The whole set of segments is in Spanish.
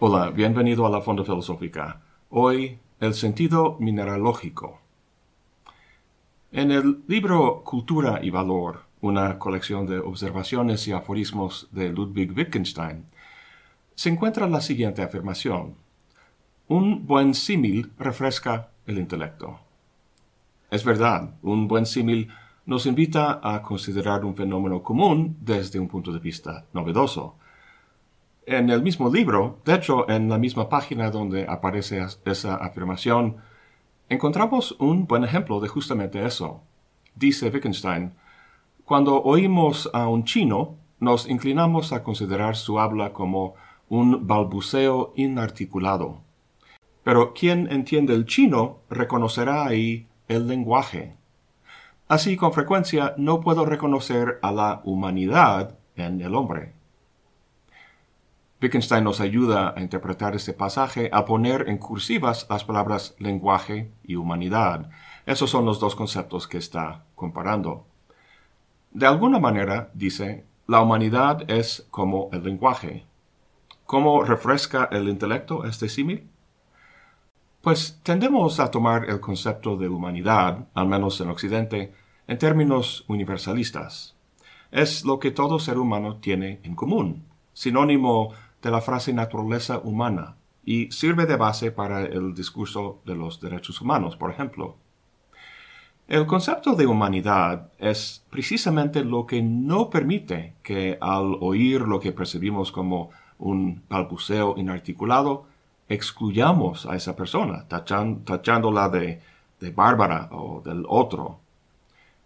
Hola, bienvenido a la Fonda Filosófica. Hoy, el sentido mineralógico. En el libro Cultura y Valor, una colección de observaciones y aforismos de Ludwig Wittgenstein, se encuentra la siguiente afirmación. Un buen símil refresca el intelecto. Es verdad, un buen símil nos invita a considerar un fenómeno común desde un punto de vista novedoso, en el mismo libro, de hecho en la misma página donde aparece esa afirmación, encontramos un buen ejemplo de justamente eso. Dice Wittgenstein, cuando oímos a un chino, nos inclinamos a considerar su habla como un balbuceo inarticulado. Pero quien entiende el chino reconocerá ahí el lenguaje. Así, con frecuencia, no puedo reconocer a la humanidad en el hombre. Wittgenstein nos ayuda a interpretar este pasaje a poner en cursivas las palabras lenguaje y humanidad. Esos son los dos conceptos que está comparando. De alguna manera, dice, la humanidad es como el lenguaje. ¿Cómo refresca el intelecto este símil? Pues tendemos a tomar el concepto de humanidad, al menos en Occidente, en términos universalistas. Es lo que todo ser humano tiene en común, sinónimo de la frase naturaleza humana y sirve de base para el discurso de los derechos humanos, por ejemplo. El concepto de humanidad es precisamente lo que no permite que al oír lo que percibimos como un balbuceo inarticulado, excluyamos a esa persona, tachándola de, bárbara o del otro.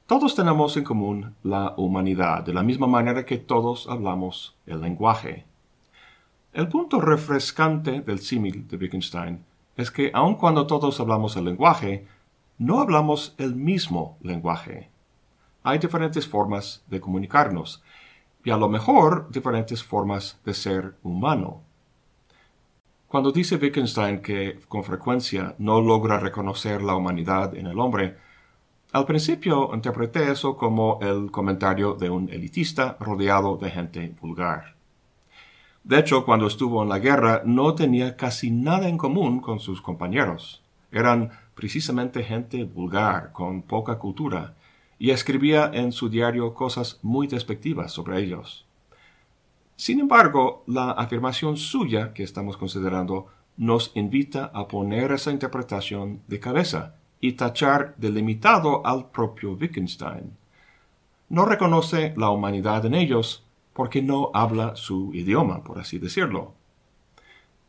Todos tenemos en común la humanidad, de la misma manera que todos hablamos el lenguaje. El punto refrescante del símil de Wittgenstein es que aun cuando todos hablamos el lenguaje, no hablamos el mismo lenguaje. Hay diferentes formas de comunicarnos y a lo mejor diferentes formas de ser humano. Cuando dice Wittgenstein que con frecuencia no logra reconocer la humanidad en el hombre, al principio interpreté eso como el comentario de un elitista rodeado de gente vulgar. De hecho, cuando estuvo en la guerra no tenía casi nada en común con sus compañeros. Eran precisamente gente vulgar, con poca cultura, y escribía en su diario cosas muy despectivas sobre ellos. Sin embargo, la afirmación suya que estamos considerando nos invita a poner esa interpretación de cabeza y tachar de limitado al propio Wittgenstein. No reconoce la humanidad en ellos, porque no habla su idioma, por así decirlo.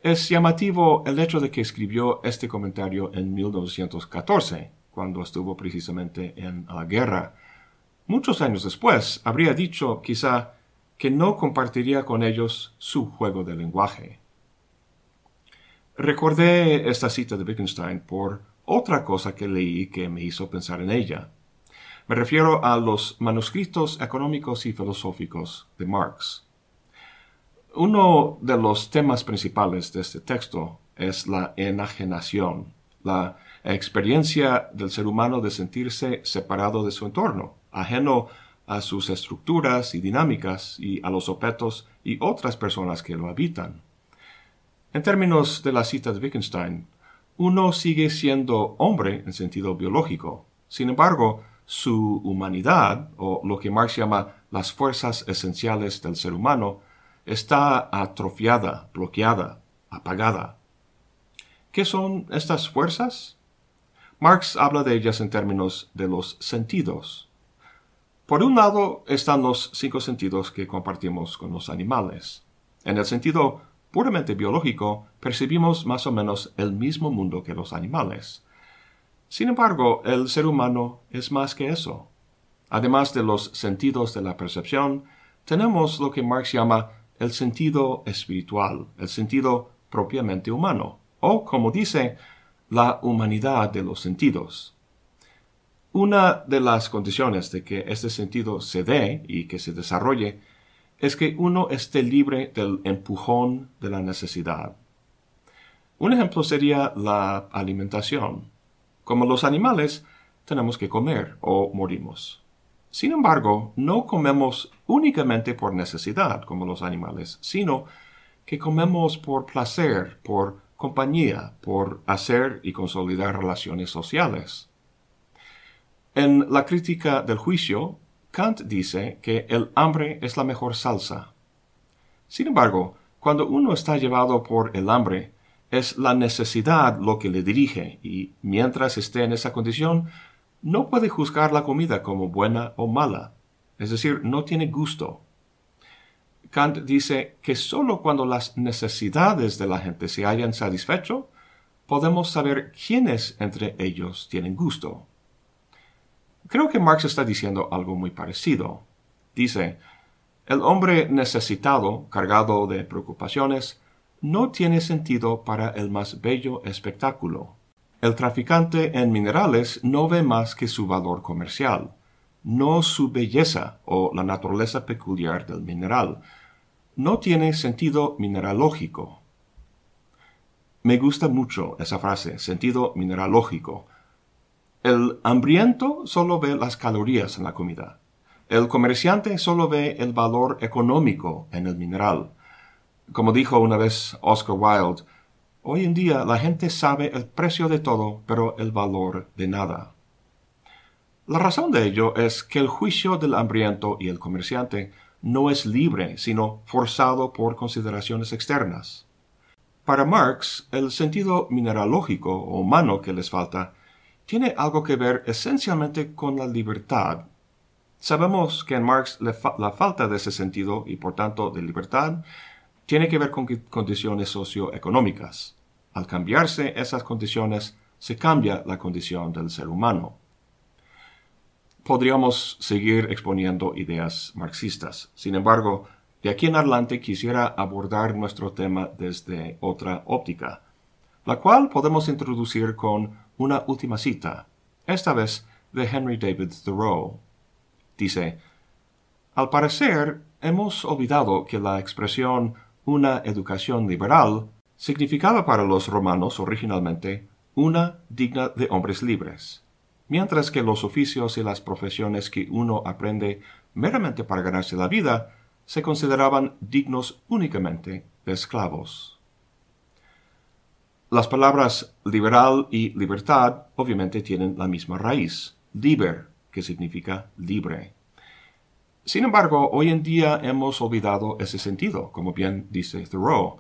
Es llamativo el hecho de que escribió este comentario en 1914, cuando estuvo precisamente en la guerra. Muchos años después habría dicho quizá que no compartiría con ellos su juego de lenguaje. Recordé esta cita de Wittgenstein por otra cosa que leí que me hizo pensar en ella. Me refiero a los manuscritos económicos y filosóficos de Marx. Uno de los temas principales de este texto es la enajenación, la experiencia del ser humano de sentirse separado de su entorno, ajeno a sus estructuras y dinámicas y a los objetos y otras personas que lo habitan. En términos de la cita de Wittgenstein, uno sigue siendo hombre en sentido biológico. Sin embargo, su humanidad, o lo que Marx llama las fuerzas esenciales del ser humano, está atrofiada, bloqueada, apagada. ¿Qué son estas fuerzas? Marx habla de ellas en términos de los sentidos. Por un lado están los cinco sentidos que compartimos con los animales. En el sentido puramente biológico, percibimos más o menos el mismo mundo que los animales. Sin embargo, el ser humano es más que eso. Además de los sentidos de la percepción, tenemos lo que Marx llama el sentido espiritual, el sentido propiamente humano, o, como dice, la humanidad de los sentidos. Una de las condiciones de que este sentido se dé y que se desarrolle es que uno esté libre del empujón de la necesidad. Un ejemplo sería la alimentación. Como los animales, tenemos que comer o morimos. Sin embargo, no comemos únicamente por necesidad como los animales, sino que comemos por placer, por compañía, por hacer y consolidar relaciones sociales. En la crítica del juicio, Kant dice que el hambre es la mejor salsa. Sin embargo, cuando uno está llevado por el hambre, es la necesidad lo que le dirige y mientras esté en esa condición, no puede juzgar la comida como buena o mala, es decir, no tiene gusto. Kant dice que sólo cuando las necesidades de la gente se hayan satisfecho, podemos saber quiénes entre ellos tienen gusto. Creo que Marx está diciendo algo muy parecido. Dice, el hombre necesitado, cargado de preocupaciones, no tiene sentido para el más bello espectáculo. El traficante en minerales no ve más que su valor comercial, no su belleza o la naturaleza peculiar del mineral, no tiene sentido mineralógico. Me gusta mucho esa frase, sentido mineralógico. El hambriento solo ve las calorías en la comida. El comerciante solo ve el valor económico en el mineral. Como dijo una vez Oscar Wilde, hoy en día la gente sabe el precio de todo, pero el valor de nada. La razón de ello es que el juicio del hambriento y el comerciante no es libre, sino forzado por consideraciones externas. Para Marx, el sentido mineralógico o humano que les falta tiene algo que ver esencialmente con la libertad. Sabemos que en Marx la falta de ese sentido y por tanto de libertad tiene que ver con condiciones socioeconómicas. Al cambiarse esas condiciones, se cambia la condición del ser humano podríamos seguir exponiendo ideas marxistas. Sin embargo, de aquí en adelante quisiera abordar nuestro tema desde otra óptica, la cual podemos introducir con una última cita, esta vez de Henry David Thoreau. Dice, Al parecer, hemos olvidado que la expresión una educación liberal significaba para los romanos originalmente una digna de hombres libres mientras que los oficios y las profesiones que uno aprende meramente para ganarse la vida se consideraban dignos únicamente de esclavos. Las palabras liberal y libertad obviamente tienen la misma raíz, liber, que significa libre. Sin embargo, hoy en día hemos olvidado ese sentido, como bien dice Thoreau,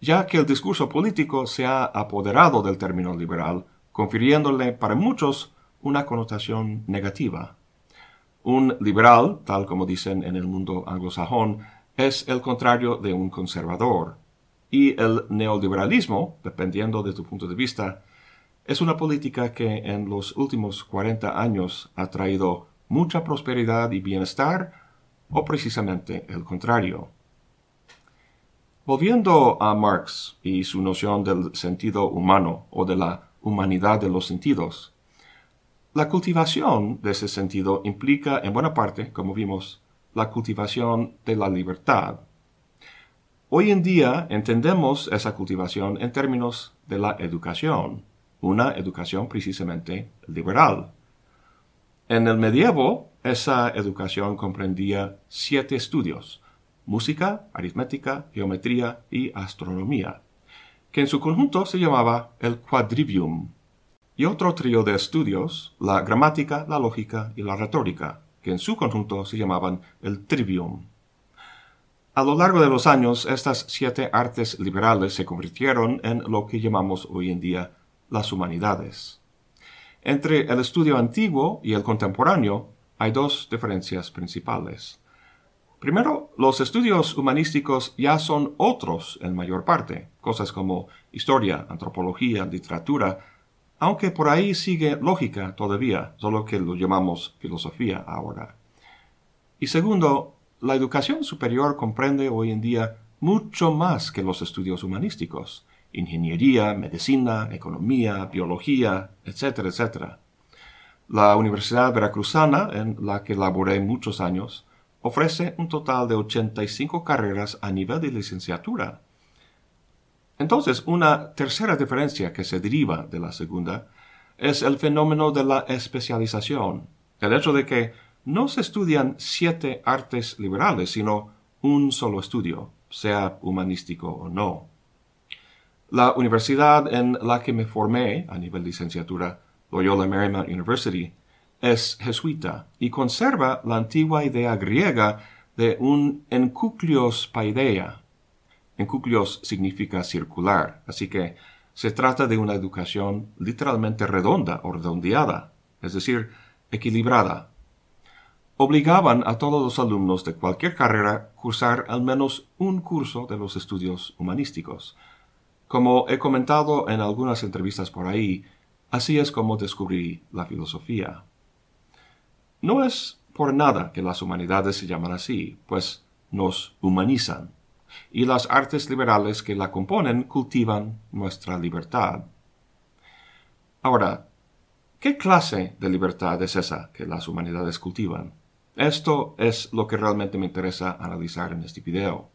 ya que el discurso político se ha apoderado del término liberal, confiriéndole para muchos una connotación negativa. Un liberal, tal como dicen en el mundo anglosajón, es el contrario de un conservador. Y el neoliberalismo, dependiendo de tu punto de vista, es una política que en los últimos 40 años ha traído mucha prosperidad y bienestar, o precisamente el contrario. Volviendo a Marx y su noción del sentido humano o de la humanidad de los sentidos, la cultivación de ese sentido implica, en buena parte, como vimos, la cultivación de la libertad. Hoy en día entendemos esa cultivación en términos de la educación, una educación precisamente liberal. En el medievo, esa educación comprendía siete estudios, música, aritmética, geometría y astronomía, que en su conjunto se llamaba el quadrivium, y otro trío de estudios, la gramática, la lógica y la retórica, que en su conjunto se llamaban el trivium. A lo largo de los años, estas siete artes liberales se convirtieron en lo que llamamos hoy en día las humanidades. Entre el estudio antiguo y el contemporáneo hay dos diferencias principales. Primero, los estudios humanísticos ya son otros en mayor parte, cosas como historia, antropología, literatura, aunque por ahí sigue lógica todavía, solo que lo llamamos filosofía ahora. Y segundo, la educación superior comprende hoy en día mucho más que los estudios humanísticos, ingeniería, medicina, economía, biología, etcétera, etcétera. La Universidad Veracruzana, en la que laboré muchos años, ofrece un total de 85 carreras a nivel de licenciatura, entonces, una tercera diferencia que se deriva de la segunda es el fenómeno de la especialización, el hecho de que no se estudian siete artes liberales, sino un solo estudio, sea humanístico o no. La universidad en la que me formé a nivel licenciatura, Loyola Marymount University, es jesuita y conserva la antigua idea griega de un encúcleos paideia. Encúcleos significa circular, así que se trata de una educación literalmente redonda o redondeada, es decir, equilibrada. Obligaban a todos los alumnos de cualquier carrera cursar al menos un curso de los estudios humanísticos. Como he comentado en algunas entrevistas por ahí, así es como descubrí la filosofía. No es por nada que las humanidades se llaman así, pues nos humanizan, y las artes liberales que la componen cultivan nuestra libertad. Ahora, ¿qué clase de libertad es esa que las humanidades cultivan? Esto es lo que realmente me interesa analizar en este video.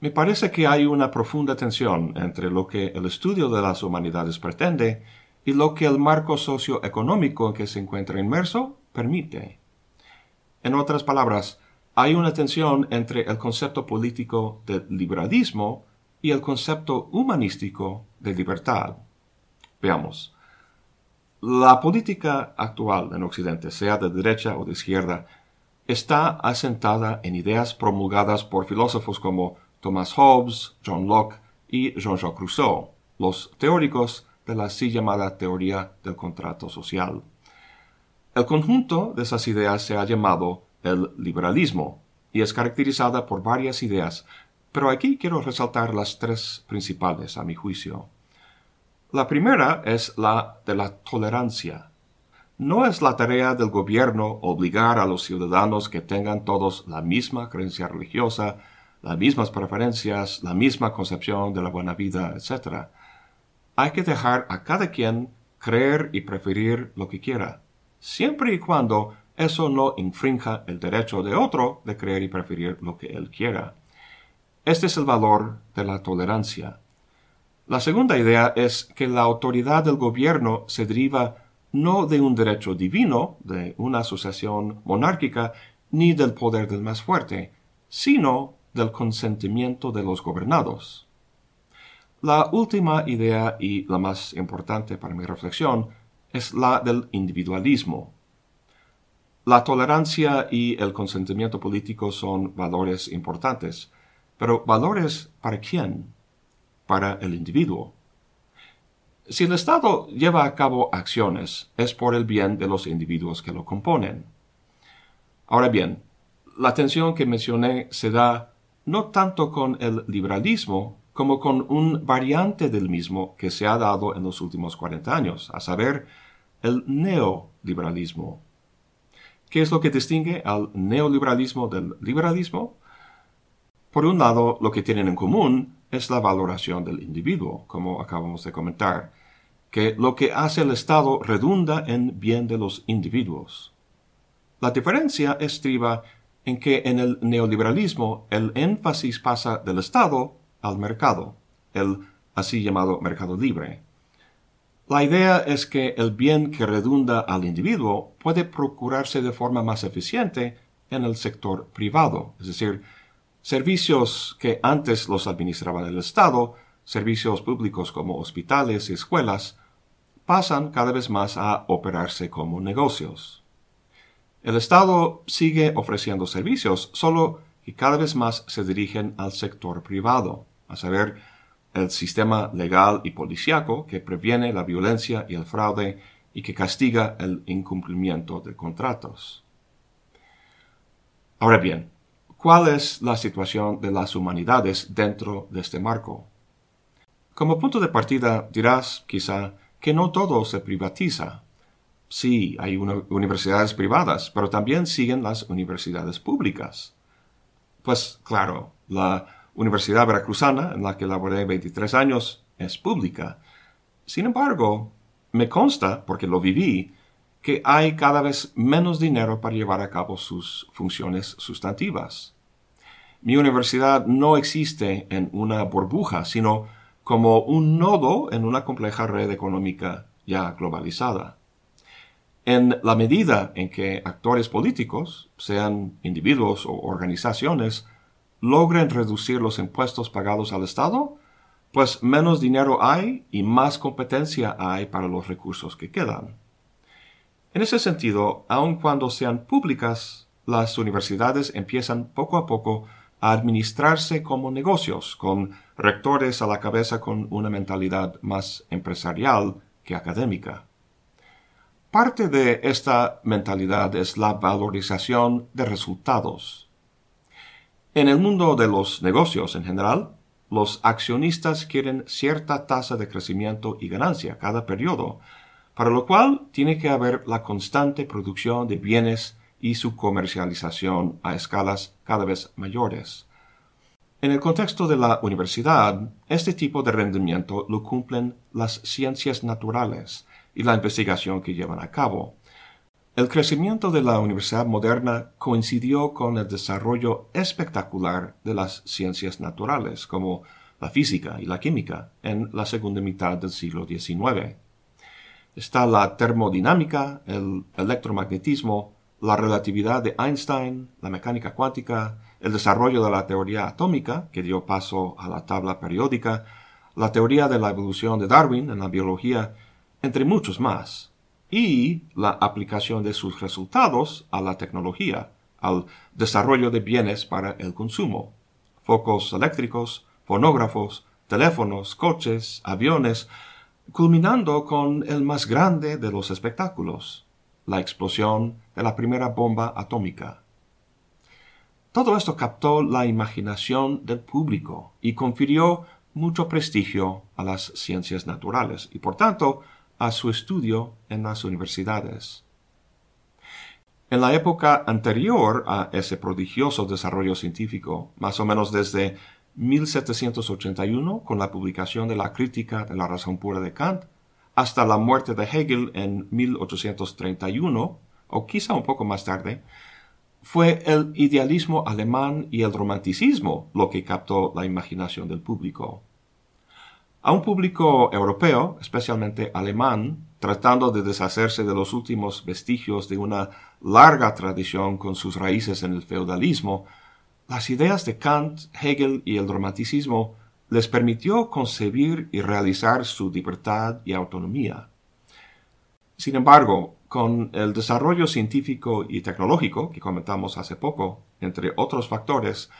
Me parece que hay una profunda tensión entre lo que el estudio de las humanidades pretende y lo que el marco socioeconómico en que se encuentra inmerso permite. En otras palabras, hay una tensión entre el concepto político del liberalismo y el concepto humanístico de libertad. Veamos. La política actual en Occidente, sea de derecha o de izquierda, está asentada en ideas promulgadas por filósofos como Thomas Hobbes, John Locke y Jean-Jacques Rousseau, los teóricos de la así llamada teoría del contrato social. El conjunto de esas ideas se ha llamado el liberalismo y es caracterizada por varias ideas, pero aquí quiero resaltar las tres principales a mi juicio. La primera es la de la tolerancia. No es la tarea del gobierno obligar a los ciudadanos que tengan todos la misma creencia religiosa, las mismas preferencias, la misma concepción de la buena vida, etc. Hay que dejar a cada quien creer y preferir lo que quiera siempre y cuando eso no infrinja el derecho de otro de creer y preferir lo que él quiera. Este es el valor de la tolerancia. La segunda idea es que la autoridad del gobierno se deriva no de un derecho divino, de una asociación monárquica, ni del poder del más fuerte, sino del consentimiento de los gobernados. La última idea y la más importante para mi reflexión es la del individualismo. La tolerancia y el consentimiento político son valores importantes, pero valores para quién? Para el individuo. Si el Estado lleva a cabo acciones, es por el bien de los individuos que lo componen. Ahora bien, la tensión que mencioné se da no tanto con el liberalismo como con un variante del mismo que se ha dado en los últimos 40 años, a saber, el neoliberalismo. ¿Qué es lo que distingue al neoliberalismo del liberalismo? Por un lado, lo que tienen en común es la valoración del individuo, como acabamos de comentar, que lo que hace el Estado redunda en bien de los individuos. La diferencia estriba en que en el neoliberalismo el énfasis pasa del Estado al mercado, el así llamado mercado libre. La idea es que el bien que redunda al individuo puede procurarse de forma más eficiente en el sector privado, es decir, servicios que antes los administraba el Estado, servicios públicos como hospitales y escuelas, pasan cada vez más a operarse como negocios. El Estado sigue ofreciendo servicios, solo que cada vez más se dirigen al sector privado a saber, el sistema legal y policiaco que previene la violencia y el fraude y que castiga el incumplimiento de contratos. Ahora bien, ¿cuál es la situación de las humanidades dentro de este marco? Como punto de partida dirás, quizá, que no todo se privatiza. Sí, hay universidades privadas, pero también siguen las universidades públicas. Pues claro, la Universidad Veracruzana, en la que laboré 23 años, es pública. Sin embargo, me consta, porque lo viví, que hay cada vez menos dinero para llevar a cabo sus funciones sustantivas. Mi universidad no existe en una burbuja, sino como un nodo en una compleja red económica ya globalizada. En la medida en que actores políticos, sean individuos o organizaciones, logren reducir los impuestos pagados al Estado, pues menos dinero hay y más competencia hay para los recursos que quedan. En ese sentido, aun cuando sean públicas, las universidades empiezan poco a poco a administrarse como negocios, con rectores a la cabeza con una mentalidad más empresarial que académica. Parte de esta mentalidad es la valorización de resultados. En el mundo de los negocios en general, los accionistas quieren cierta tasa de crecimiento y ganancia cada periodo, para lo cual tiene que haber la constante producción de bienes y su comercialización a escalas cada vez mayores. En el contexto de la universidad, este tipo de rendimiento lo cumplen las ciencias naturales, y la investigación que llevan a cabo. El crecimiento de la universidad moderna coincidió con el desarrollo espectacular de las ciencias naturales, como la física y la química, en la segunda mitad del siglo XIX. Está la termodinámica, el electromagnetismo, la relatividad de Einstein, la mecánica cuántica, el desarrollo de la teoría atómica, que dio paso a la tabla periódica, la teoría de la evolución de Darwin en la biología entre muchos más, y la aplicación de sus resultados a la tecnología, al desarrollo de bienes para el consumo, focos eléctricos, fonógrafos, teléfonos, coches, aviones, culminando con el más grande de los espectáculos, la explosión de la primera bomba atómica. Todo esto captó la imaginación del público y confirió mucho prestigio a las ciencias naturales y por tanto a su estudio en las universidades. En la época anterior a ese prodigioso desarrollo científico, más o menos desde 1781, con la publicación de la Crítica de la Razón Pura de Kant, hasta la muerte de Hegel en 1831, o quizá un poco más tarde, fue el idealismo alemán y el romanticismo lo que captó la imaginación del público. A un público europeo, especialmente alemán, tratando de deshacerse de los últimos vestigios de una larga tradición con sus raíces en el feudalismo, las ideas de Kant, Hegel y el romanticismo les permitió concebir y realizar su libertad y autonomía. Sin embargo, con el desarrollo científico y tecnológico que comentamos hace poco, entre otros factores,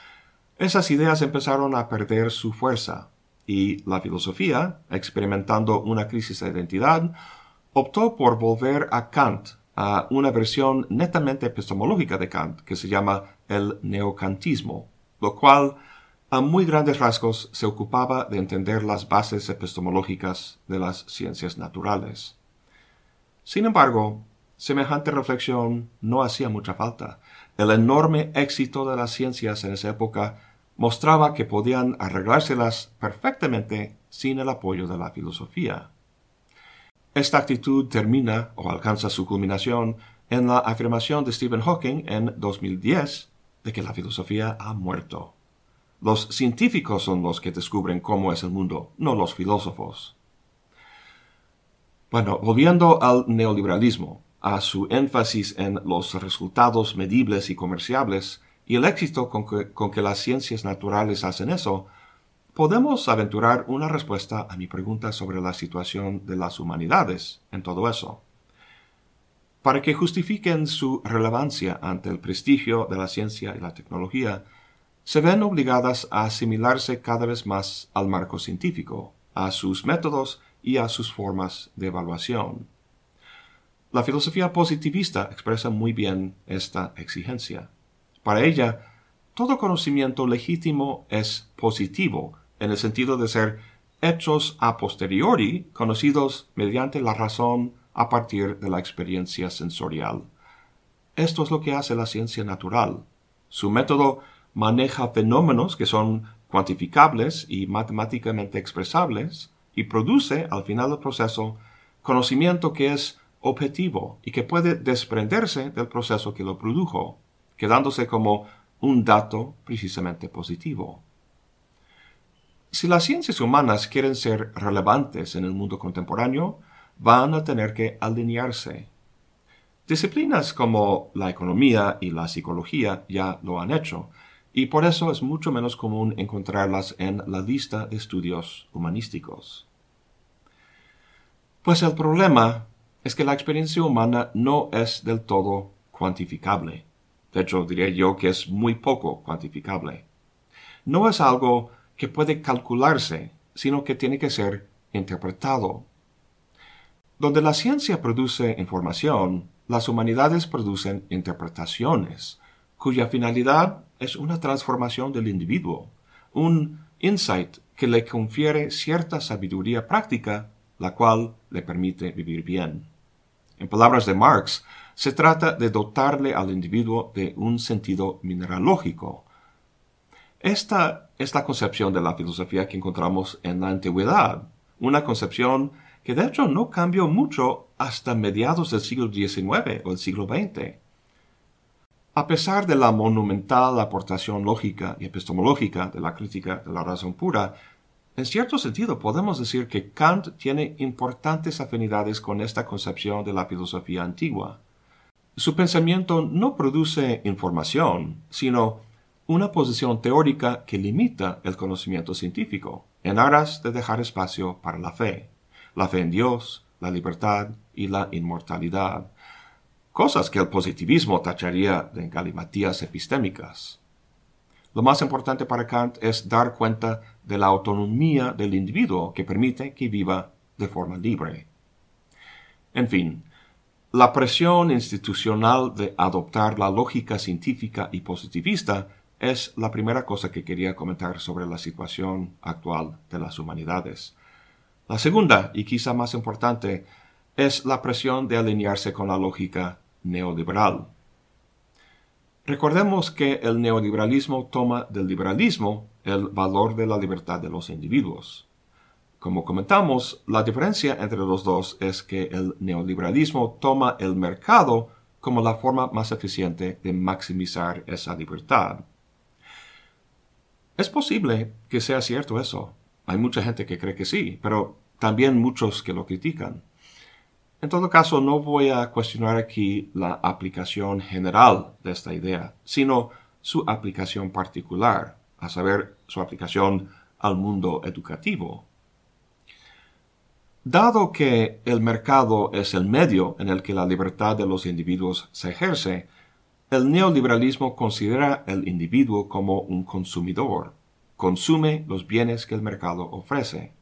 esas ideas empezaron a perder su fuerza y la filosofía, experimentando una crisis de identidad, optó por volver a Kant, a una versión netamente epistemológica de Kant que se llama el neocantismo, lo cual a muy grandes rasgos se ocupaba de entender las bases epistemológicas de las ciencias naturales. Sin embargo, semejante reflexión no hacía mucha falta. El enorme éxito de las ciencias en esa época mostraba que podían arreglárselas perfectamente sin el apoyo de la filosofía. Esta actitud termina o alcanza su culminación en la afirmación de Stephen Hawking en 2010 de que la filosofía ha muerto. Los científicos son los que descubren cómo es el mundo, no los filósofos. Bueno, volviendo al neoliberalismo, a su énfasis en los resultados medibles y comerciables, y el éxito con que, las ciencias naturales hacen eso, podemos aventurar una respuesta a mi pregunta sobre la situación de las humanidades en todo eso. Para que justifiquen su relevancia ante el prestigio de la ciencia y la tecnología, se ven obligadas a asimilarse cada vez más al marco científico, a sus métodos y a sus formas de evaluación. La filosofía positivista expresa muy bien esta exigencia. Para ella, todo conocimiento legítimo es positivo, en el sentido de ser hechos a posteriori conocidos mediante la razón a partir de la experiencia sensorial. Esto es lo que hace la ciencia natural. Su método maneja fenómenos que son cuantificables y matemáticamente expresables y produce al final del proceso conocimiento que es objetivo y que puede desprenderse del proceso que lo produjo quedándose como un dato precisamente positivo. Si las ciencias humanas quieren ser relevantes en el mundo contemporáneo, van a tener que alinearse. Disciplinas como la economía y la psicología ya lo han hecho, y por eso es mucho menos común encontrarlas en la lista de estudios humanísticos. Pues el problema es que la experiencia humana no es del todo cuantificable. Hecho, diría yo que es muy poco cuantificable. No es algo que puede calcularse, sino que tiene que ser interpretado. Donde la ciencia produce información, las humanidades producen interpretaciones, cuya finalidad es una transformación del individuo, un insight que le confiere cierta sabiduría práctica, la cual le permite vivir bien. En palabras de Marx, se trata de dotarle al individuo de un sentido mineralógico. Esta es la concepción de la filosofía que encontramos en la antigüedad, una concepción que de hecho no cambió mucho hasta mediados del siglo XIX o el siglo XX. A pesar de la monumental aportación lógica y epistemológica de la crítica de la razón pura, en cierto sentido podemos decir que Kant tiene importantes afinidades con esta concepción de la filosofía antigua. Su pensamiento no produce información, sino una posición teórica que limita el conocimiento científico, en aras de dejar espacio para la fe, la fe en Dios, la libertad y la inmortalidad, cosas que el positivismo tacharía de galimatías epistémicas. Lo más importante para Kant es dar cuenta de la autonomía del individuo que permite que viva de forma libre. En fin, la presión institucional de adoptar la lógica científica y positivista es la primera cosa que quería comentar sobre la situación actual de las humanidades. La segunda, y quizá más importante, es la presión de alinearse con la lógica neoliberal. Recordemos que el neoliberalismo toma del liberalismo el valor de la libertad de los individuos. Como comentamos, la diferencia entre los dos es que el neoliberalismo toma el mercado como la forma más eficiente de maximizar esa libertad. Es posible que sea cierto eso. Hay mucha gente que cree que sí, pero también muchos que lo critican. En todo caso, no voy a cuestionar aquí la aplicación general de esta idea, sino su aplicación particular, a saber, su aplicación al mundo educativo. Dado que el mercado es el medio en el que la libertad de los individuos se ejerce, el neoliberalismo considera el individuo como un consumidor, consume los bienes que el mercado ofrece.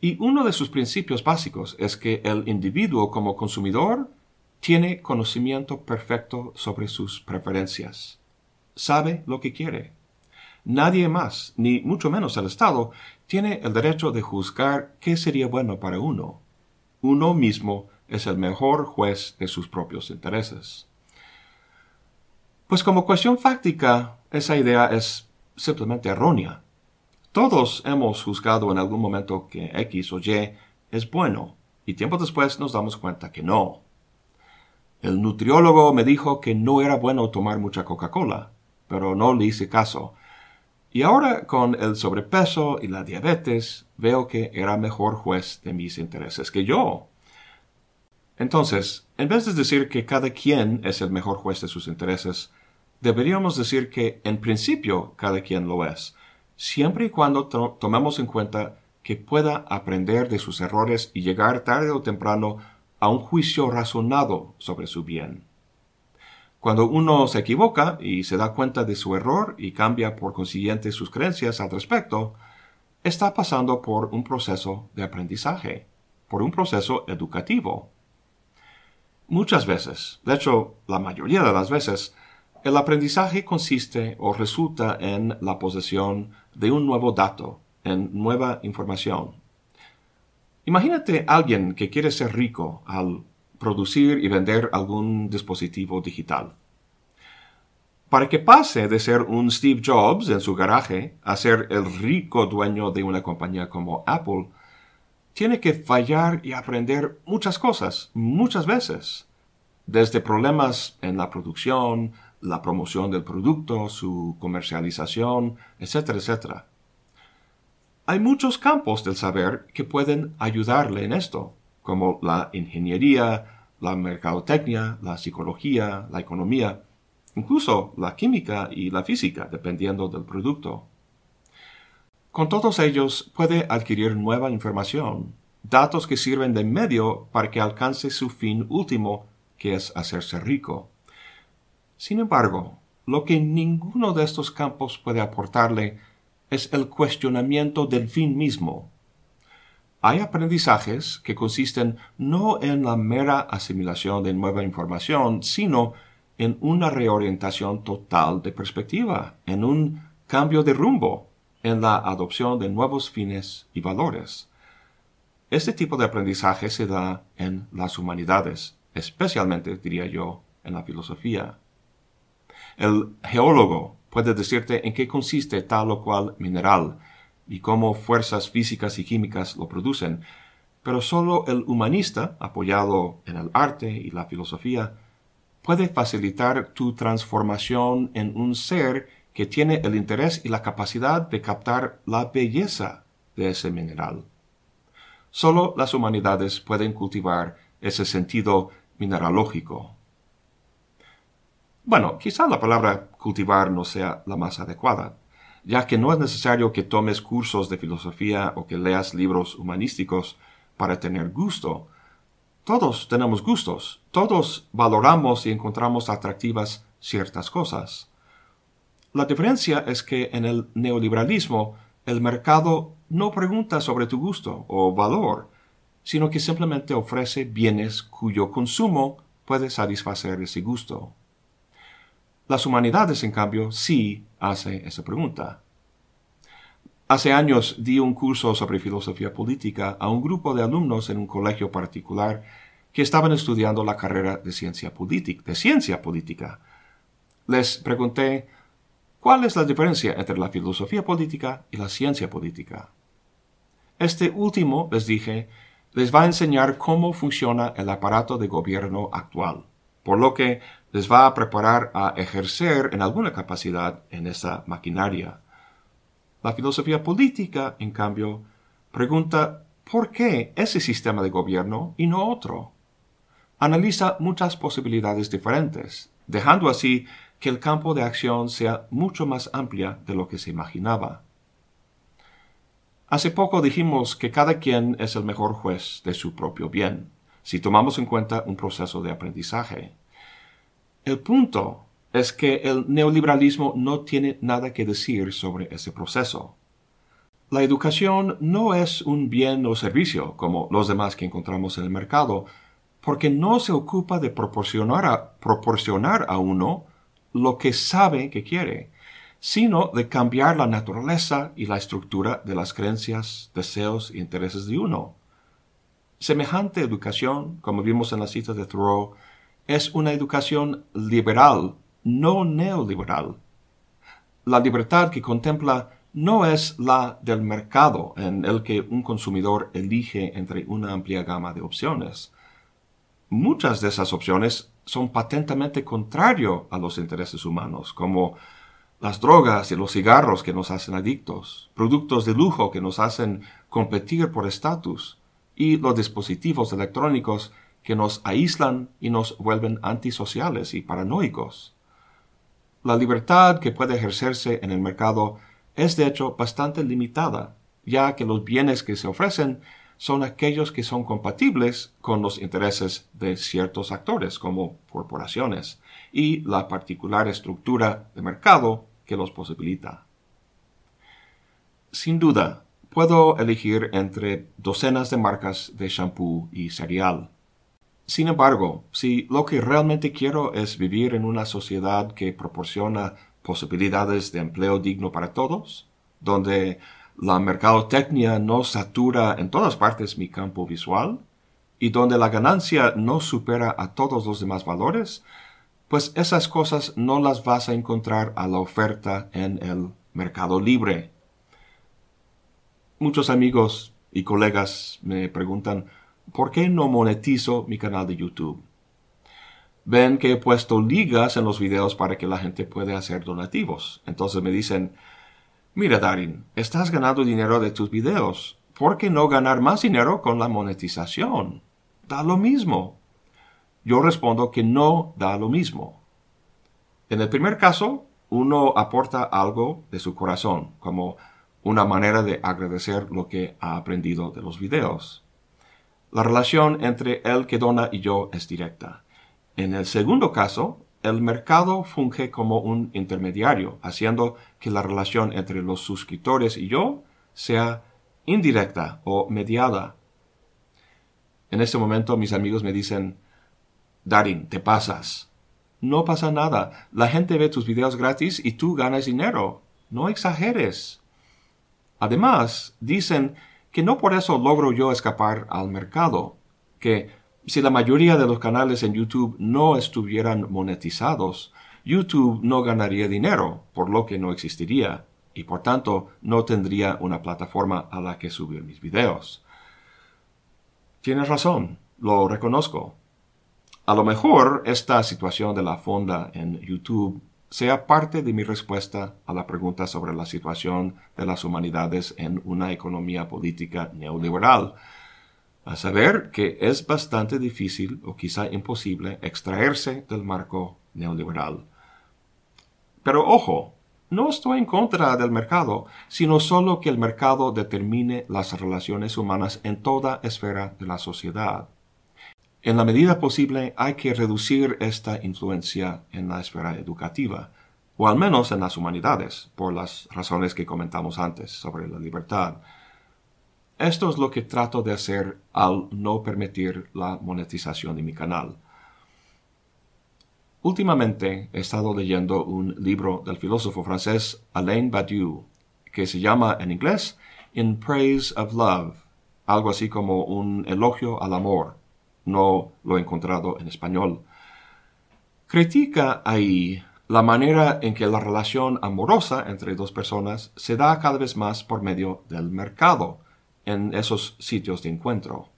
Y uno de sus principios básicos es que el individuo como consumidor tiene conocimiento perfecto sobre sus preferencias. Sabe lo que quiere. Nadie más, ni mucho menos el Estado, tiene el derecho de juzgar qué sería bueno para uno. Uno mismo es el mejor juez de sus propios intereses. Pues como cuestión fáctica, esa idea es simplemente errónea. Todos hemos juzgado en algún momento que X o Y es bueno y tiempo después nos damos cuenta que no. El nutriólogo me dijo que no era bueno tomar mucha Coca-Cola, pero no le hice caso. Y ahora con el sobrepeso y la diabetes veo que era mejor juez de mis intereses que yo. Entonces, en vez de decir que cada quien es el mejor juez de sus intereses, deberíamos decir que en principio cada quien lo es, siempre y cuando tomemos en cuenta que pueda aprender de sus errores y llegar tarde o temprano a un juicio razonado sobre su bien. Cuando uno se equivoca y se da cuenta de su error y cambia por consiguiente sus creencias al respecto, está pasando por un proceso de aprendizaje, por un proceso educativo. Muchas veces, de hecho la mayoría de las veces, el aprendizaje consiste o resulta en la posesión de un nuevo dato, en nueva información. Imagínate alguien que quiere ser rico al producir y vender algún dispositivo digital. Para que pase de ser un Steve Jobs en su garaje a ser el rico dueño de una compañía como Apple, tiene que fallar y aprender muchas cosas, muchas veces, desde problemas en la producción, la promoción del producto, su comercialización, etcétera, etcétera. Hay muchos campos del saber que pueden ayudarle en esto, como la ingeniería, la mercadotecnia, la psicología, la economía, incluso la química y la física, dependiendo del producto. Con todos ellos puede adquirir nueva información, datos que sirven de medio para que alcance su fin último, que es hacerse rico. Sin embargo, lo que ninguno de estos campos puede aportarle es el cuestionamiento del fin mismo. Hay aprendizajes que consisten no en la mera asimilación de nueva información, sino en una reorientación total de perspectiva, en un cambio de rumbo, en la adopción de nuevos fines y valores. Este tipo de aprendizaje se da en las humanidades, especialmente, diría yo, en la filosofía. El geólogo puede decirte en qué consiste tal o cual mineral y cómo fuerzas físicas y químicas lo producen, pero solo el humanista, apoyado en el arte y la filosofía, puede facilitar tu transformación en un ser que tiene el interés y la capacidad de captar la belleza de ese mineral. Solo las humanidades pueden cultivar ese sentido mineralógico. Bueno, quizá la palabra cultivar no sea la más adecuada, ya que no es necesario que tomes cursos de filosofía o que leas libros humanísticos para tener gusto. Todos tenemos gustos, todos valoramos y encontramos atractivas ciertas cosas. La diferencia es que en el neoliberalismo el mercado no pregunta sobre tu gusto o valor, sino que simplemente ofrece bienes cuyo consumo puede satisfacer ese gusto. Las humanidades, en cambio, sí hace esa pregunta. Hace años di un curso sobre filosofía política a un grupo de alumnos en un colegio particular que estaban estudiando la carrera de ciencia. De ciencia política. Les pregunté cuál es la diferencia entre la filosofía política y la ciencia política. Este último, les dije, les va a enseñar cómo funciona el aparato de gobierno actual, por lo que les va a preparar a ejercer en alguna capacidad en esa maquinaria. La filosofía política, en cambio, pregunta ¿por qué ese sistema de gobierno y no otro? Analiza muchas posibilidades diferentes, dejando así que el campo de acción sea mucho más amplia de lo que se imaginaba. Hace poco dijimos que cada quien es el mejor juez de su propio bien, si tomamos en cuenta un proceso de aprendizaje. El punto es que el neoliberalismo no tiene nada que decir sobre ese proceso. La educación no es un bien o servicio como los demás que encontramos en el mercado, porque no se ocupa de proporcionar a, uno lo que sabe que quiere, sino de cambiar la naturaleza y la estructura de las creencias, deseos e intereses de uno. Semejante educación, como vimos en la cita de Thoreau, es una educación liberal, no neoliberal. La libertad que contempla no es la del mercado en el que un consumidor elige entre una amplia gama de opciones. Muchas de esas opciones son patentemente contrario a los intereses humanos, como las drogas y los cigarros que nos hacen adictos, productos de lujo que nos hacen competir por estatus, y los dispositivos electrónicos que nos aíslan y nos vuelven antisociales y paranoicos. La libertad que puede ejercerse en el mercado es de hecho bastante limitada, ya que los bienes que se ofrecen son aquellos que son compatibles con los intereses de ciertos actores, como corporaciones, y la particular estructura de mercado que los posibilita. Sin duda, puedo elegir entre docenas de marcas de shampoo y cereal. Sin embargo, si lo que realmente quiero es vivir en una sociedad que proporciona posibilidades de empleo digno para todos, donde la mercadotecnia no satura en todas partes mi campo visual, y donde la ganancia no supera a todos los demás valores, pues esas cosas no las vas a encontrar a la oferta en el mercado libre. Muchos amigos y colegas me preguntan, ¿por qué no monetizo mi canal de YouTube? Ven que he puesto ligas en los videos para que la gente pueda hacer donativos. Entonces me dicen, mira Darin, estás ganando dinero de tus videos. ¿Por qué no ganar más dinero con la monetización? Da lo mismo. Yo respondo que no da lo mismo. En el primer caso, uno aporta algo de su corazón, como una manera de agradecer lo que ha aprendido de los videos. La relación entre el que dona y yo es directa. En el segundo caso, el mercado funge como un intermediario, haciendo que la relación entre los suscriptores y yo sea indirecta o mediada. En este momento mis amigos me dicen, Darin, te pasas. No pasa nada. La gente ve tus videos gratis y tú ganas dinero. No exageres. Además, dicen que no por eso logro yo escapar al mercado, que si la mayoría de los canales en YouTube no estuvieran monetizados, YouTube no ganaría dinero, por lo que no existiría, y por tanto no tendría una plataforma a la que subir mis videos. Tienes razón, lo reconozco. A lo mejor esta situación de la fonda en YouTube sea parte de mi respuesta a la pregunta sobre la situación de las humanidades en una economía política neoliberal, a saber que es bastante difícil o quizá imposible extraerse del marco neoliberal. Pero ojo, no estoy en contra del mercado, sino solo que el mercado determine las relaciones humanas en toda esfera de la sociedad. En la medida posible hay que reducir esta influencia en la esfera educativa, o al menos en las humanidades, por las razones que comentamos antes sobre la libertad. Esto es lo que trato de hacer al no permitir la monetización de mi canal. Últimamente he estado leyendo un libro del filósofo francés Alain Badiou, que se llama en inglés In Praise of Love, algo así como un elogio al amor no lo he encontrado en español. Critica ahí la manera en que la relación amorosa entre dos personas se da cada vez más por medio del mercado, en esos sitios de encuentro.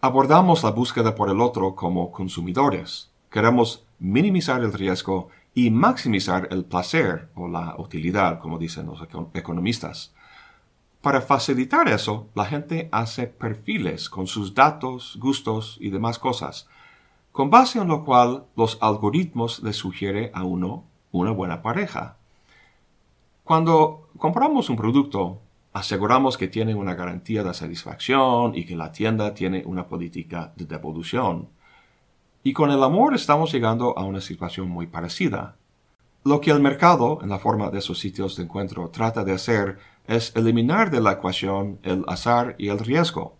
Abordamos la búsqueda por el otro como consumidores. Queremos minimizar el riesgo y maximizar el placer o la utilidad, como dicen los economistas. Para facilitar eso, la gente hace perfiles con sus datos, gustos y demás cosas, con base en lo cual los algoritmos le sugieren a uno una buena pareja. Cuando compramos un producto, aseguramos que tiene una garantía de satisfacción y que la tienda tiene una política de devolución. Y con el amor estamos llegando a una situación muy parecida. Lo que el mercado, en la forma de esos sitios de encuentro, trata de hacer es eliminar de la ecuación el azar y el riesgo,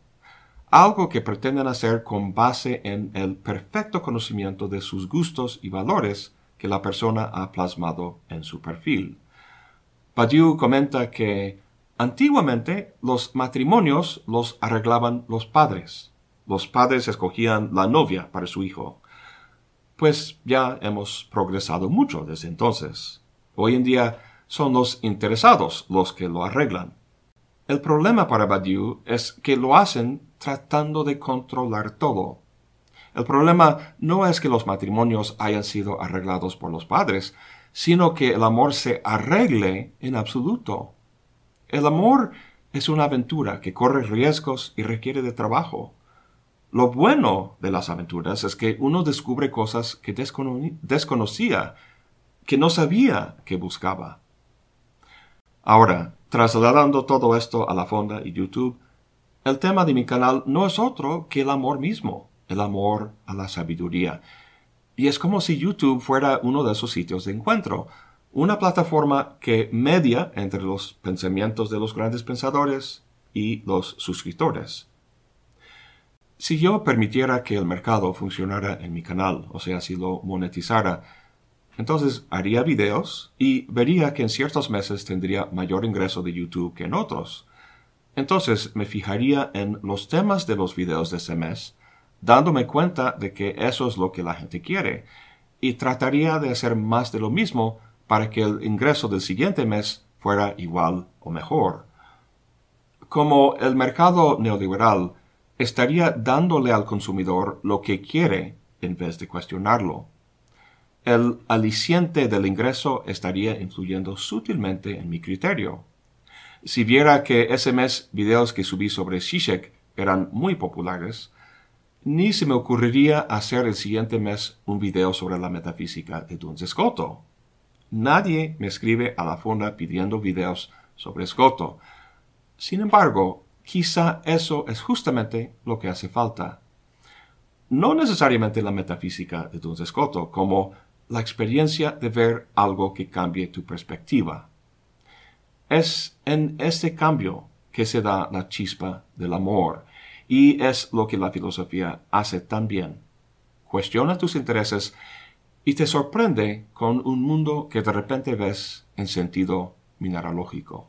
algo que pretenden hacer con base en el perfecto conocimiento de sus gustos y valores que la persona ha plasmado en su perfil. Badiou comenta que antiguamente los matrimonios los arreglaban los padres. Los padres escogían la novia para su hijo. Pues ya hemos progresado mucho desde entonces. Hoy en día son los interesados los que lo arreglan. El problema para Badiou es que lo hacen tratando de controlar todo. El problema no es que los matrimonios hayan sido arreglados por los padres, sino que el amor se arregle en absoluto. El amor es una aventura que corre riesgos y requiere de trabajo. Lo bueno de las aventuras es que uno descubre cosas que desconocía, que no sabía que buscaba. Ahora, trasladando todo esto a la fonda y YouTube, el tema de mi canal no es otro que el amor mismo, el amor a la sabiduría. Y es como si YouTube fuera uno de esos sitios de encuentro, una plataforma que media entre los pensamientos de los grandes pensadores y los suscriptores. Si yo permitiera que el mercado funcionara en mi canal, o sea, si lo monetizara, entonces haría videos y vería que en ciertos meses tendría mayor ingreso de YouTube que en otros. Entonces me fijaría en los temas de los videos de ese mes, dándome cuenta de que eso es lo que la gente quiere, y trataría de hacer más de lo mismo para que el ingreso del siguiente mes fuera igual o mejor. Como el mercado neoliberal estaría dándole al consumidor lo que quiere en vez de cuestionarlo el aliciente del ingreso estaría influyendo sutilmente en mi criterio. Si viera que ese mes videos que subí sobre Zizek eran muy populares, ni se me ocurriría hacer el siguiente mes un video sobre la metafísica de Duns Scoto. Nadie me escribe a la fonda pidiendo videos sobre Scoto. Sin embargo, quizá eso es justamente lo que hace falta. No necesariamente la metafísica de Duns Scoto, como la experiencia de ver algo que cambie tu perspectiva. Es en este cambio que se da la chispa del amor, y es lo que la filosofía hace también. Cuestiona tus intereses y te sorprende con un mundo que de repente ves en sentido mineralógico.